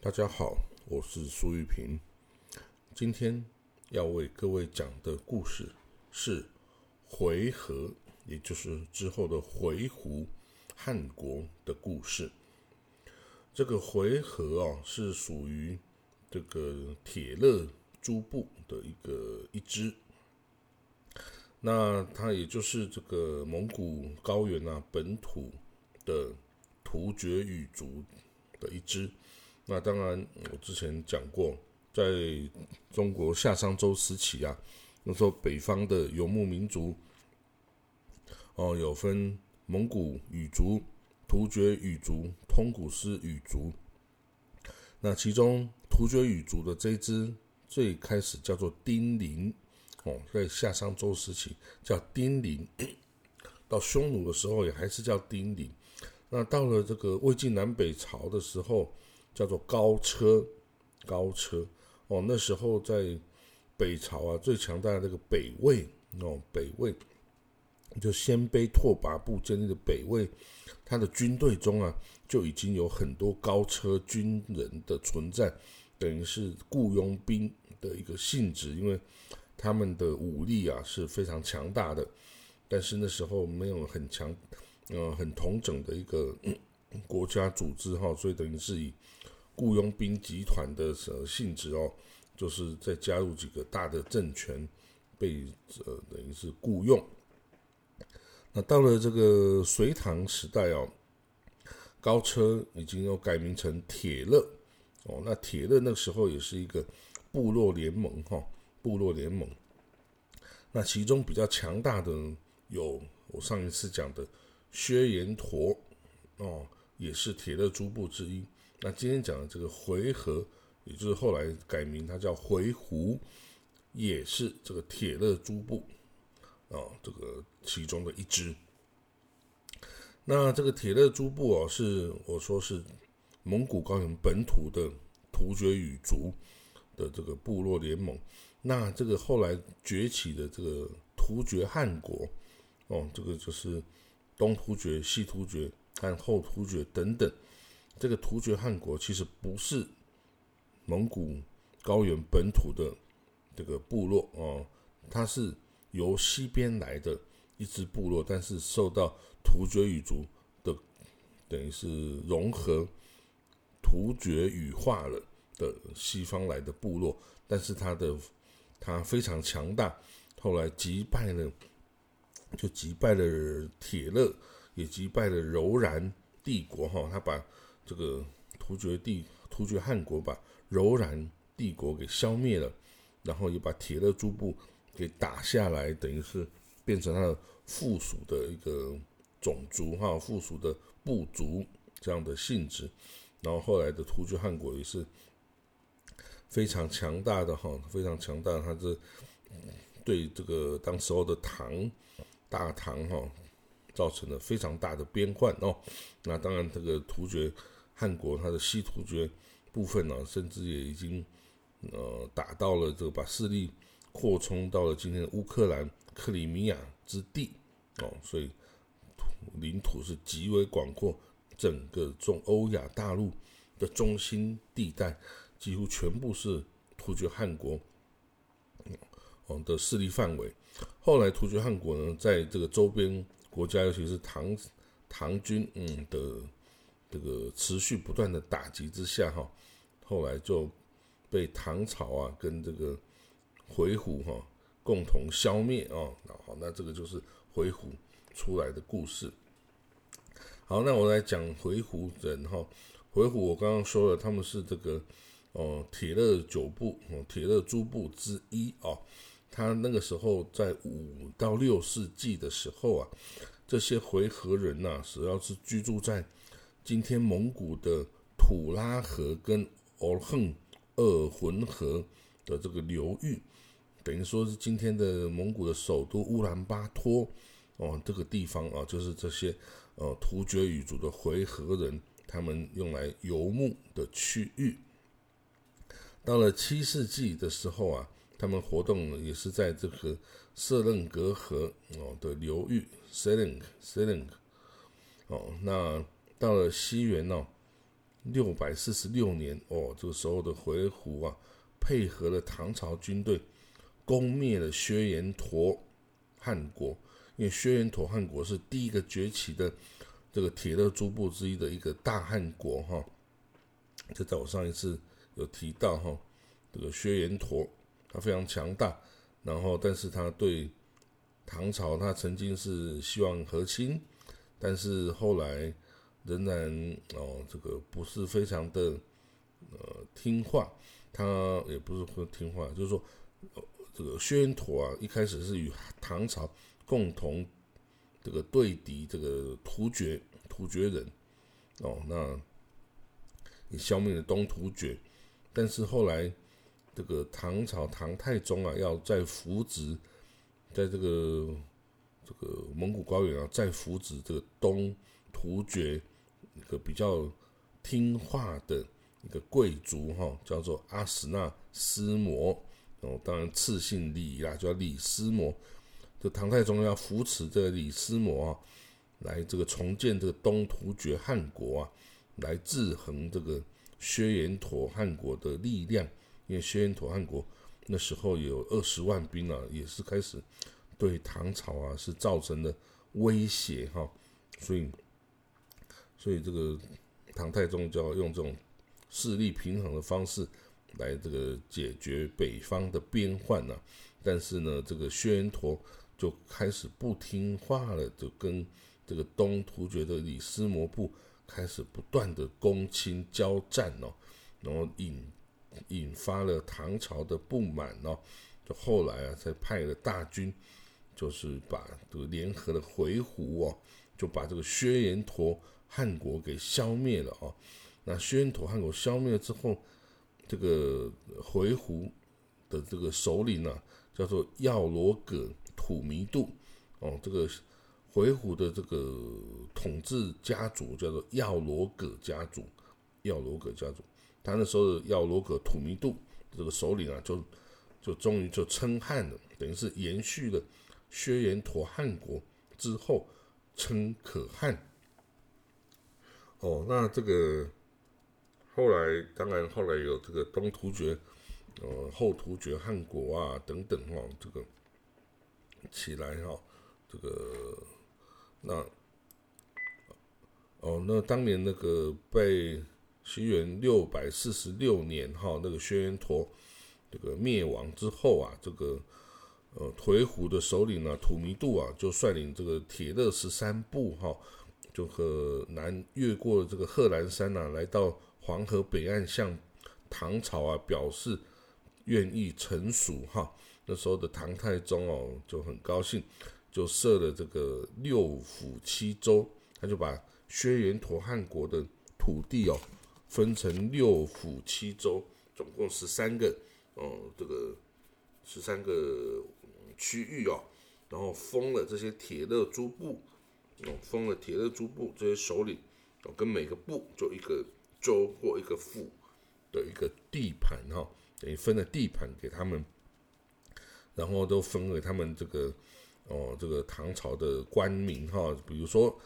大家好，我是苏玉平。今天要为各位讲的故事是回纥，也就是之后的回鹘汉国的故事。这个回纥啊，是属于这个铁勒诸部的一个一支。那它也就是这个蒙古高原啊本土的突厥语族的一支。那当然，我之前讲过，在中国夏商周时期啊，那时候北方的游牧民族，哦，有分蒙古语族、突厥语族、通古斯语族。那其中突厥语族的这支最开始叫做丁零，哦，在夏商周时期叫丁零，到匈奴的时候也还是叫丁零。那到了这个魏晋南北朝的时候。叫做高车，高车哦，那时候在北朝啊，最强大的那个北魏哦，北魏就鲜卑拓跋部建立的北魏，他的军队中啊，就已经有很多高车军人的存在，等于是雇佣兵的一个性质，因为他们的武力啊是非常强大的，但是那时候没有很强，呃，很同整的一个 国家组织哈，所以等于是以。雇佣兵集团的呃性质哦，就是再加入几个大的政权，被呃等于是雇佣。那到了这个隋唐时代哦，高车已经要改名成铁勒哦。那铁勒那个时候也是一个部落联盟哈，部落联盟。那其中比较强大的有我上一次讲的薛延陀哦，也是铁勒诸部之一。那今天讲的这个回纥，也就是后来改名，它叫回鹘，也是这个铁勒诸部啊，这个其中的一支。那这个铁勒诸部哦，是我说是蒙古高原本土的突厥语族的这个部落联盟。那这个后来崛起的这个突厥汗国哦，这个就是东突厥、西突厥和后突厥等等。这个突厥汗国其实不是蒙古高原本土的这个部落哦，它是由西边来的一支部落，但是受到突厥语族的等于是融合突厥语化了的西方来的部落，但是它的它非常强大，后来击败了就击败了铁勒，也击败了柔然帝国哈，他把。这个突厥帝突厥汗国把柔然帝国给消灭了，然后也把铁勒诸部给打下来，等于是变成他的附属的一个种族哈，附属的部族这样的性质。然后后来的突厥汗国也是非常强大的哈，非常强大，他是对这个当时候的唐大唐哈造成了非常大的边患哦。那当然这个突厥。汉国它的西突厥部分呢，甚至也已经呃打到了这个，把势力扩充到了今天的乌克兰克里米亚之地哦，所以领土是极为广阔，整个中欧亚大陆的中心地带几乎全部是突厥汗国哦的势力范围。后来突厥汗国呢，在这个周边国家，尤其是唐唐军嗯的。这个持续不断的打击之下，哈，后来就被唐朝啊跟这个回鹘哈共同消灭啊。好，那这个就是回鹘出来的故事。好，那我来讲回鹘人哈。回鹘我刚刚说了，他们是这个哦铁勒九部哦铁勒诸部之一哦。他那个时候在五到六世纪的时候啊，这些回纥人呐，主要是居住在。今天蒙古的土拉河跟敖横鄂浑河的这个流域，等于说是今天的蒙古的首都乌兰巴托哦，这个地方啊，就是这些呃突厥语族的回纥人他们用来游牧的区域。到了七世纪的时候啊，他们活动也是在这个色楞格河哦的流域 s e l i n g s e l i n g 哦，那。到了西元哦，六百四十六年，哦，这个时候的回鹘啊，配合了唐朝军队，攻灭了薛延陀汉国。因为薛延陀汉国是第一个崛起的这个铁勒诸部之一的一个大汉国，哈。这在我上一次有提到，哈，这个薛延陀他非常强大，然后但是他对唐朝他曾经是希望和亲，但是后来。仍然哦，这个不是非常的呃听话，他也不是说听话，就是说这个薛延陀啊，一开始是与唐朝共同这个对敌这个突厥突厥人哦，那也消灭了东突厥，但是后来这个唐朝唐太宗啊，要再扶植在这个这个蒙古高原啊，再扶植这个东突厥。一个比较听话的一个贵族哈，叫做阿史那思摩哦，当然赐姓李啦，叫李思摩。这唐太宗要扶持这个李思摩啊，来这个重建这个东突厥汗国啊，来制衡这个薛延陀汗国的力量。因为薛延陀汗国那时候有二十万兵啊，也是开始对唐朝啊是造成了威胁哈，所以。所以这个唐太宗就要用这种势力平衡的方式来这个解决北方的边患呢。但是呢，这个薛延陀就开始不听话了，就跟这个东突厥的李斯摩部开始不断的攻侵交战哦，然后引引发了唐朝的不满哦，就后来啊才派了大军，就是把这个联合的回鹘哦，就把这个薛延陀。汉国给消灭了哦，那薛延陀汉国消灭了之后，这个回鹘的这个首领呢，叫做耀罗葛土弥度。哦，这个回鹘的这个统治家族叫做耀罗葛家族，耀罗葛家族，他那时候的耀罗葛土弥度这个首领啊，就就终于就称汉了，等于是延续了薛延陀汉国之后称可汗。哦，那这个后来当然后来有这个东突厥、呃后突厥汗国啊等等哈，这个起来哈，这个那哦那当年那个被西元六百四十六年哈那个轩辕陀这个灭亡之后啊，这个呃颓胡的首领呢土弥度啊就率领这个铁勒十三部哈。就和南越过这个贺兰山呐，来到黄河北岸，向唐朝啊表示愿意臣属哈。那时候的唐太宗哦就很高兴，就设了这个六府七州，他就把薛延陀汉国的土地哦分成六府七州，总共十三个哦，这个十三个区域哦，然后封了这些铁勒诸部。哦，封了铁勒诸部这些首领，哦，跟每个部就一个州或一个府的一个地盘哈，等于分了地盘给他们，然后都分给他们这个哦，这个唐朝的官名哈，比如说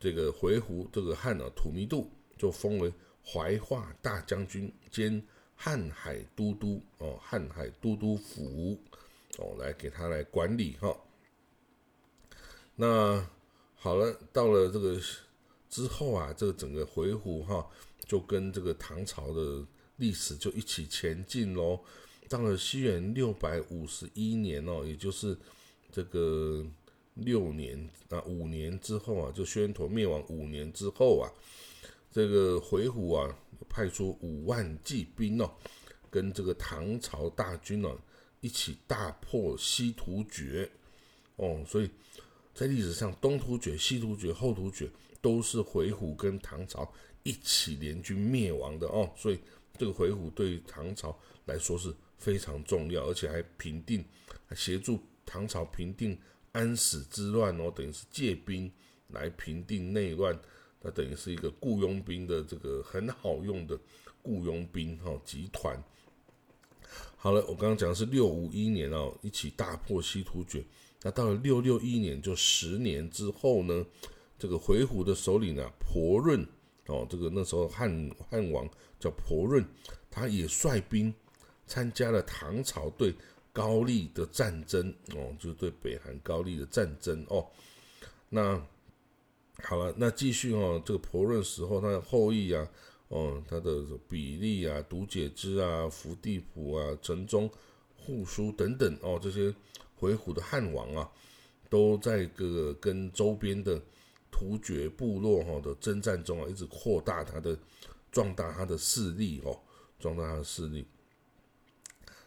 这个回鹘这个汉啊，土弥度就封为怀化大将军兼瀚海都督哦，瀚海都督府哦，来给他来管理哈，那。好了，到了这个之后啊，这个整个回鹘哈，就跟这个唐朝的历史就一起前进喽。到了西元六百五十一年哦，也就是这个六年啊五年之后啊，就薛延陀灭亡五年之后啊，这个回鹘啊派出五万骑兵哦，跟这个唐朝大军哦一起大破西突厥哦，所以。在历史上，东突厥、西突厥、后突厥都是回鹘跟唐朝一起联军灭亡的哦，所以这个回鹘对唐朝来说是非常重要，而且还平定、协助唐朝平定安史之乱哦，等于是借兵来平定内乱，那等于是一个雇佣兵的这个很好用的雇佣兵哈集团。好了，我刚刚讲的是六五一年哦，一起大破西突厥。那到了六六一年，就十年之后呢，这个回鹘的首领啊，婆润哦，这个那时候汉汉王叫婆润，他也率兵参加了唐朝对高丽的战争哦，就是对北韩高丽的战争哦。那好了，那继续哦，这个婆润时候他的后裔啊，哦，他的比利啊、独解之啊、伏地甫啊、城中、护书等等哦，这些回鹘的汉王啊，都在这个跟周边的。突厥部落哈的征战中啊，一直扩大他的、壮大他的势力哦，壮大他的势力。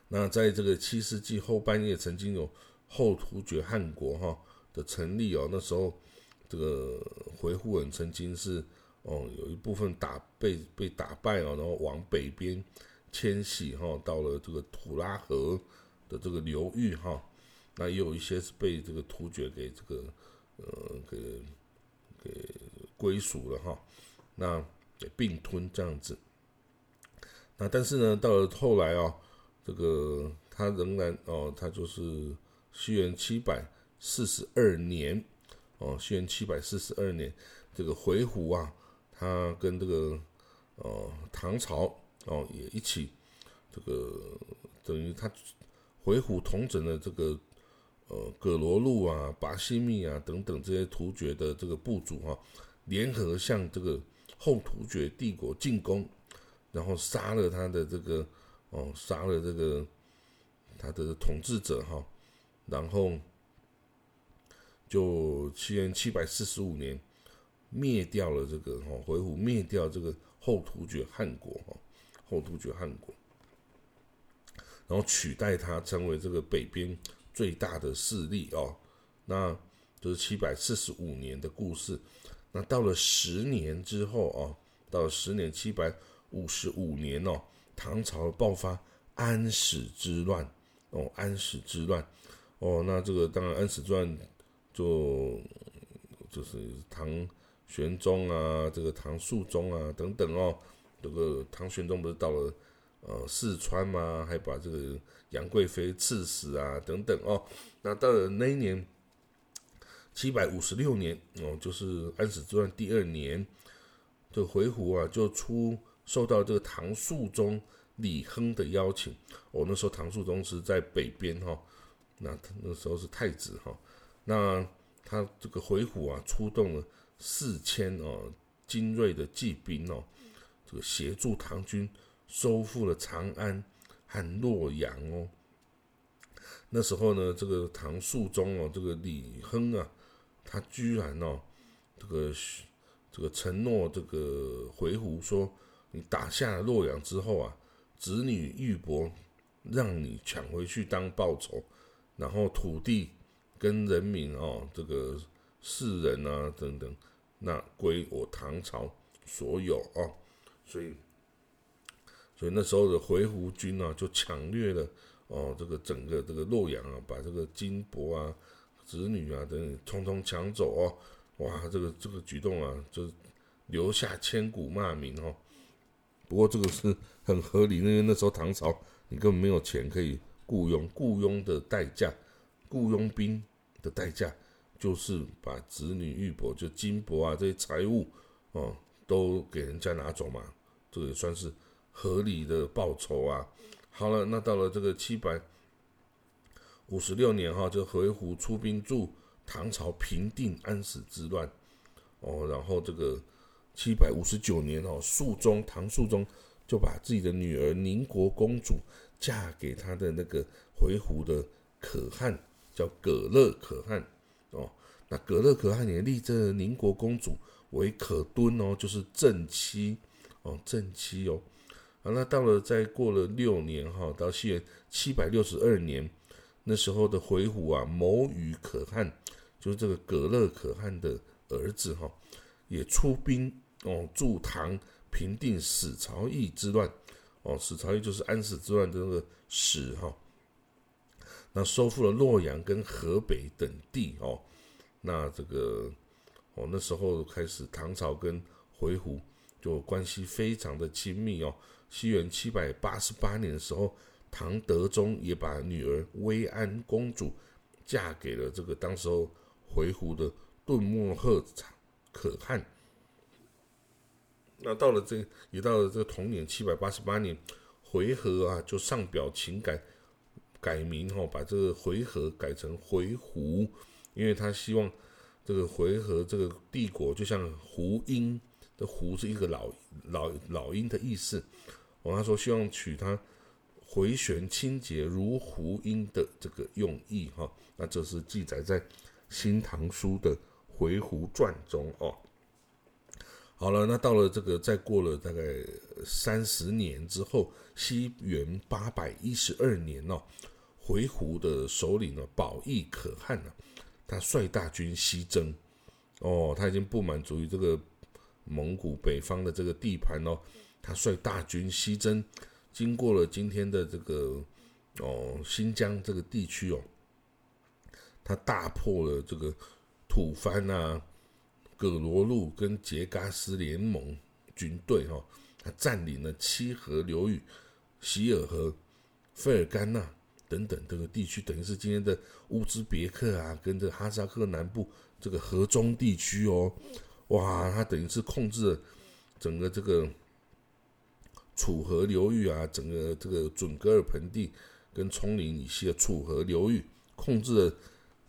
那在这个七世纪后半叶，曾经有后突厥汗国哈的成立哦，那时候这个回鹘人曾经是哦有一部分打被被打败哦，然后往北边迁徙哈，到了这个土拉河的这个流域哈，那也有一些是被这个突厥给这个呃给。给归属了哈，那给并吞这样子。那但是呢，到了后来哦，这个他仍然哦，他就是西元七百四十二年哦，西元七百四十二年，这个回鹘啊，他跟这个呃唐朝哦也一起，这个等于他回鹘统整了这个。呃，葛罗路啊、巴西密啊等等这些突厥的这个部族哈，联合向这个后突厥帝国进攻，然后杀了他的这个哦，杀了这个他的统治者哈，然后就七元七百四十五年灭掉了这个哈回鹘，灭掉这个后突厥汗国哈，后突厥汗国，然后取代他成为这个北边。最大的势力哦，那就是七百四十五年的故事。那到了十年之后哦，到了十年七百五十五年哦，唐朝爆发安史之乱哦，安史之乱哦，那这个当然安史之乱就就是唐玄宗啊，这个唐肃宗啊等等哦，这个唐玄宗不是到了呃四川嘛？还把这个。杨贵妃赐死啊，等等哦。那到了那一年，七百五十六年哦，就是安史之乱第二年，这个回鹘啊，就出受到这个唐肃宗李亨的邀请。哦，那时候唐肃宗是在北边哈，那那时候是太子哈。那他这个回鹘啊，出动了四千哦精锐的骑兵哦，这个协助唐军收复了长安。和洛阳哦，那时候呢，这个唐肃宗哦，这个李亨啊，他居然哦，这个这个承诺这个回鹘说，你打下洛阳之后啊，子女玉帛让你抢回去当报酬，然后土地跟人民哦，这个士人啊等等，那归我唐朝所有哦，所以。所以那时候的回鹘军啊，就抢掠了哦，这个整个这个洛阳啊，把这个金帛啊、子女啊等等通通抢走哦，哇，这个这个举动啊，就留下千古骂名哦。不过这个是很合理，因为那时候唐朝你根本没有钱可以雇佣，雇佣的代价，雇佣兵的代价就是把子女玉帛，就金帛啊这些财物哦，都给人家拿走嘛，这个也算是。合理的报酬啊！好了，那到了这个七百五十六年哈，就回鹘出兵助唐朝平定安史之乱哦。然后这个七百五十九年哦，肃宗唐肃宗就把自己的女儿宁国公主嫁给他的那个回鹘的可汗，叫葛勒可汗哦。那葛勒可汗也立这宁国公主为可敦哦，就是正妻哦，正妻哦。好，那到了再过了六年哈，到西元七百六十二年，那时候的回鹘啊，谋与可汗，就是这个葛勒可汗的儿子哈，也出兵哦，助唐平定史朝义之乱哦，史朝义就是安史之乱的那个史哈，那收复了洛阳跟河北等地哦，那这个哦那时候开始唐朝跟回鹘就关系非常的亲密哦。西元七百八十八年的时候，唐德宗也把女儿薇安公主嫁给了这个当时候回鹘的顿莫赫可汗。那到了这也到了这个同年七百八十八年，回纥啊就上表请改改名哈，把这个回纥改成回鹘，因为他希望这个回纥这个帝国就像胡鹰的胡是一个老老老鹰的意思，我，他说希望取他回旋清洁如胡音的这个用意哈，那这是记载在《新唐书》的回鹘传中哦。好了，那到了这个再过了大概三十年之后，西元八百一十二年哦，回鹘的首领呢，保义可汗呢，他率大军西征，哦，他已经不满足于这个蒙古北方的这个地盘哦，他率大军西征，经过了今天的这个哦新疆这个地区哦，他大破了这个吐蕃啊。葛罗路跟杰嘎斯联盟军队，哈，他占领了七河流域、希尔河、费尔干纳等等这个地区，等于是今天的乌兹别克啊，跟这哈萨克南部这个河中地区哦，哇，他等于是控制了整个这个楚河流域啊，整个这个准噶尔盆地跟葱岭以西的楚河流域，控制了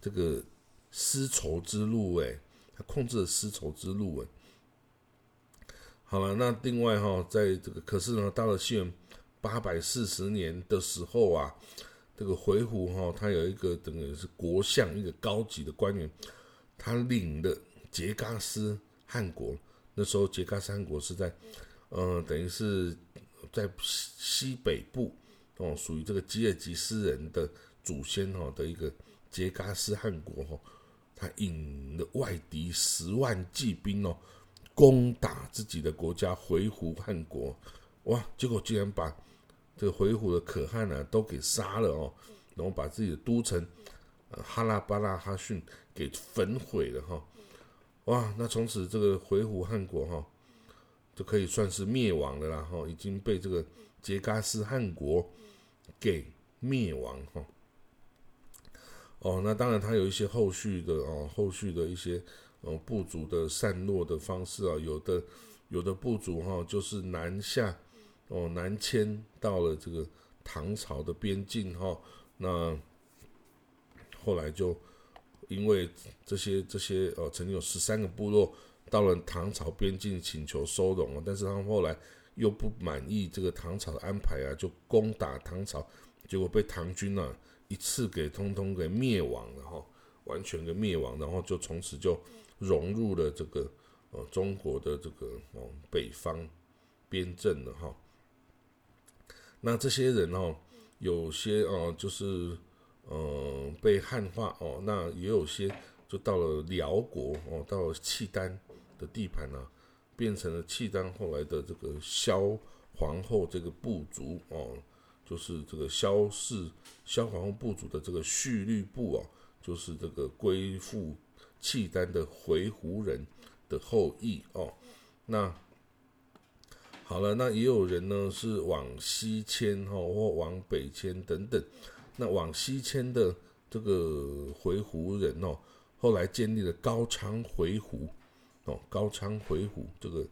这个丝绸之路，哎。他控制了丝绸之路，哎，好了，那另外哈，在这个可是呢，到了西元八百四十年的时候啊，这个回鹘哈，他有一个等于是国相，一个高级的官员，他领的杰嘎斯汗国，那时候杰嘎斯汗国是在，嗯，等于是在西西北部哦，属于这个吉尔吉斯人的祖先哈的一个杰嘎斯汗国哈。他引了外敌十万骑兵哦，攻打自己的国家回鹘汗国，哇！结果竟然把这个回鹘的可汗呢都给杀了哦，然后把自己的都城哈拉巴拉哈逊给焚毁了哈，哇！那从此这个回鹘汗国哈就可以算是灭亡了啦哈，已经被这个杰嘎斯汗国给灭亡哈。哦，那当然，它有一些后续的哦，后续的一些呃部族的散落的方式啊，有的有的部族哈，就是南下哦，南迁到了这个唐朝的边境哈，那后来就因为这些这些哦，曾经有十三个部落到了唐朝边境请求收容，但是他们后来又不满意这个唐朝的安排啊，就攻打唐朝，结果被唐军呢。一次给通通给灭亡了哈，完全给灭亡，然后就从此就融入了这个呃中国的这个哦北方边镇了哈。那这些人哦，有些哦就是呃被汉化哦，那也有些就到了辽国哦，到了契丹的地盘呢，变成了契丹后来的这个萧皇后这个部族哦。就是这个萧氏萧皇后部族的这个序律部哦，就是这个归附契丹的回鹘人的后裔哦。那好了，那也有人呢是往西迁哈，或往北迁等等。那往西迁的这个回鹘人哦，后来建立了高昌回鹘哦，高昌回鹘这个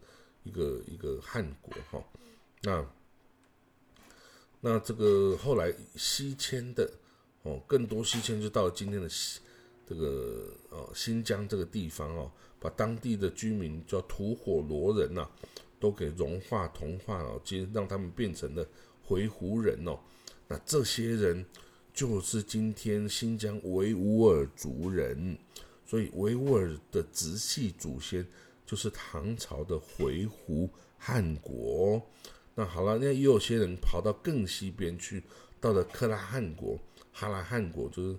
一个一个汉国哈。那那这个后来西迁的哦，更多西迁就到了今天的这个哦新疆这个地方哦，把当地的居民叫吐火罗人呐，都给融化同化哦，今让他们变成了回鹘人哦。那这些人就是今天新疆维吾尔族人，所以维吾尔的直系祖先就是唐朝的回鹘汗国。那好了，那也有些人跑到更西边去，到了克拉汗国、哈拉汗国，就是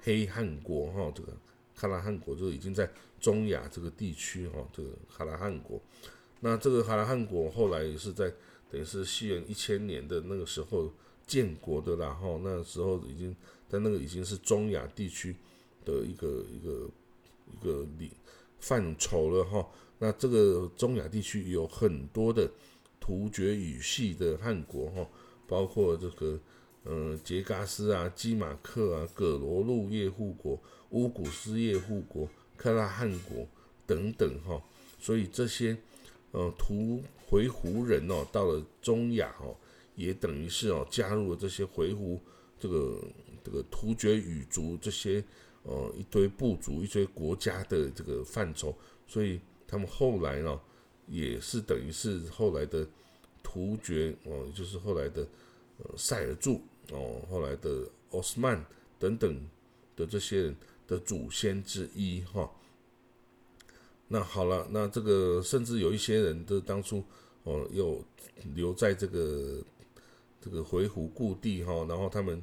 黑汗国哈。这个克拉汗国就已经在中亚这个地区哈。这个哈拉汗国，那这个哈拉汗国后来也是在等于是西元一千年的那个时候建国的啦哈。那时候已经在那个已经是中亚地区的一个一个一个里范畴了哈。那这个中亚地区有很多的。突厥语系的汉国哈，包括这个嗯杰嘎斯啊、基马克啊、葛罗路叶护国、乌古斯叶护国、克拉汉国等等哈，所以这些呃，图回鹘人哦，到了中亚哦，也等于是哦，加入了这些回鹘这个这个突厥语族这些呃一堆部族、一堆国家的这个范畴，所以他们后来呢，也是等于是后来的突厥哦，就是后来的呃塞尔柱哦，后来的奥斯曼等等的这些人的祖先之一哈。那好了，那这个甚至有一些人都当初哦，又留在这个这个回鹘故地哈，然后他们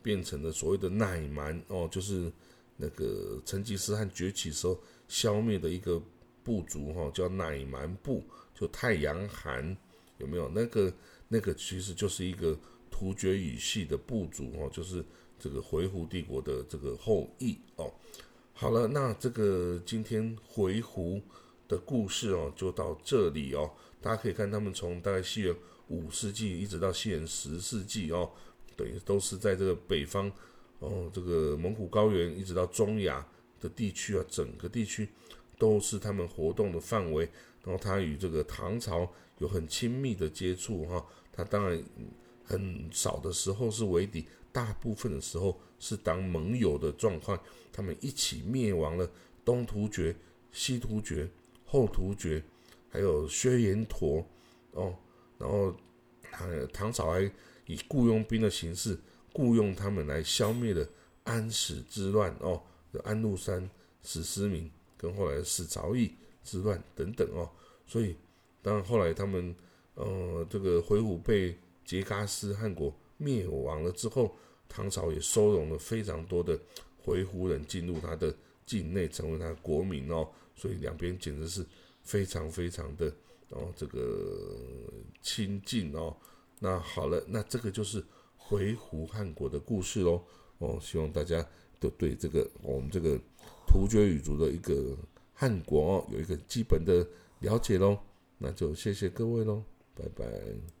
变成了所谓的乃蛮哦，就是那个成吉思汗崛起时候消灭的一个部族哈，叫乃蛮部，就太阳寒有没有？那个那个其实就是一个突厥语系的部族哦，就是这个回鹘帝国的这个后裔哦。好了，那这个今天回鹘的故事哦，就到这里哦。大家可以看，他们从大概西元五世纪一直到西元十世纪哦，等于都是在这个北方哦，这个蒙古高原一直到中亚的地区啊，整个地区都是他们活动的范围。然后他与这个唐朝有很亲密的接触哈，他当然很少的时候是为敌。大部分的时候是当盟友的状况，他们一起灭亡了东突厥、西突厥、后突厥，还有薛延陀哦，然后唐唐朝还以雇佣兵的形式雇佣他们来消灭了安史之乱哦，安禄山、史思明跟后来的史朝义之乱等等哦，所以当然后来他们呃这个回鹘被杰嘎斯汗国。灭亡了之后，唐朝也收容了非常多的回鹘人进入他的境内，成为他的国民哦。所以两边简直是非常非常的哦，这个亲近哦。那好了，那这个就是回鹘汉国的故事喽。哦，希望大家都对这个我们这个突厥语族的一个汉国哦有一个基本的了解喽。那就谢谢各位喽，拜拜。